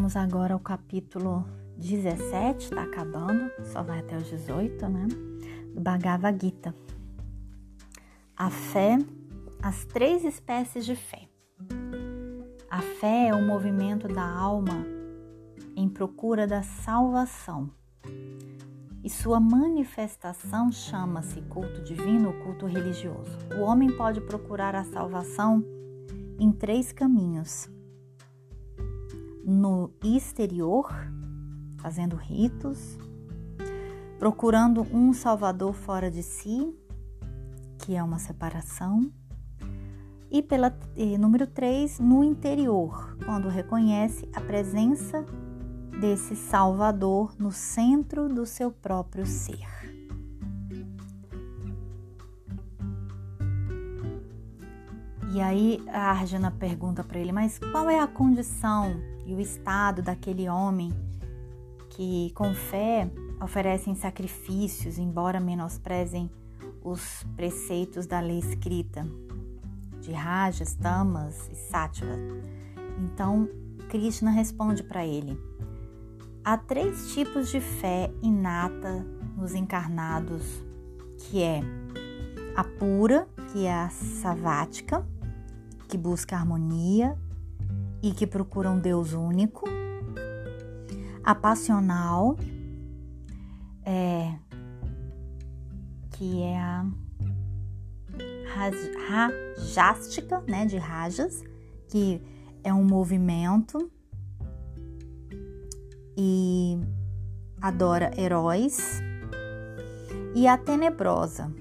Vamos agora ao capítulo 17, está acabando, só vai até os 18, né? Do Bhagavad Gita. A fé, as três espécies de fé. A fé é o movimento da alma em procura da salvação. E sua manifestação chama-se culto divino ou culto religioso. O homem pode procurar a salvação em três caminhos no exterior, fazendo ritos, procurando um salvador fora de si, que é uma separação, e pela e número 3, no interior, quando reconhece a presença desse salvador no centro do seu próprio ser. E aí a Arjuna pergunta para ele: Mas qual é a condição e o estado daquele homem que, com fé, oferecem sacrifícios, embora menosprezem os preceitos da lei escrita, de Rajas, Tamas e Sattva? Então, Krishna responde para ele: Há três tipos de fé inata nos encarnados, que é a pura, que é a savática, que busca harmonia e que procura um Deus único. A passional, é, que é a rajástica, né, de rajas, que é um movimento e adora heróis. E a tenebrosa,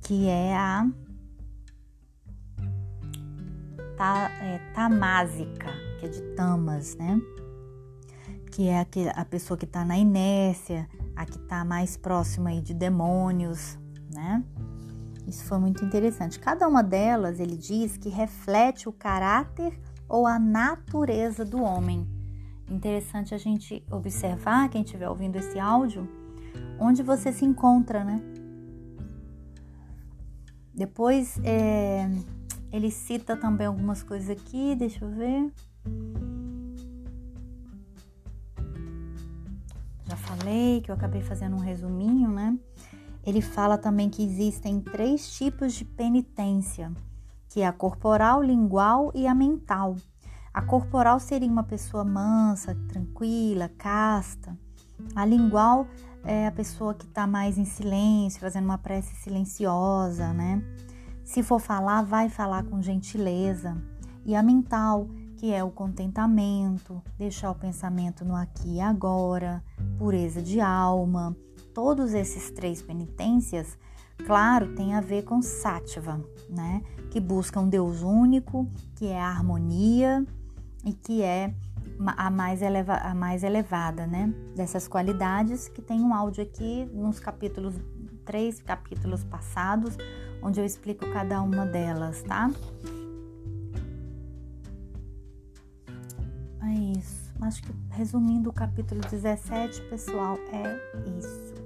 que é a ta, é, tamásica, que é de tamas, né? Que é a, pessoa que está na inércia, a que está mais próxima aí de demônios, né? Isso foi muito interessante. Cada uma delas, ele diz que reflete o caráter ou a natureza do homem. Interessante a gente observar, quem estiver ouvindo esse áudio, onde você se encontra, né? Depois, é, ele cita também algumas coisas aqui, deixa eu ver. Já falei que eu acabei fazendo um resuminho, né? Ele fala também que existem três tipos de penitência, que é a corporal, lingual e a mental. A corporal seria uma pessoa mansa, tranquila, casta. A lingual é a pessoa que está mais em silêncio, fazendo uma prece silenciosa, né? Se for falar, vai falar com gentileza. E a mental, que é o contentamento, deixar o pensamento no aqui e agora, pureza de alma. Todos esses três penitências, claro, tem a ver com Sattva, né? Que busca um Deus único, que é a harmonia e que é a mais, eleva, a mais elevada, né? Dessas qualidades, que tem um áudio aqui nos capítulos, três capítulos passados, onde eu explico cada uma delas, tá? É isso. Acho que resumindo o capítulo 17, pessoal, é isso.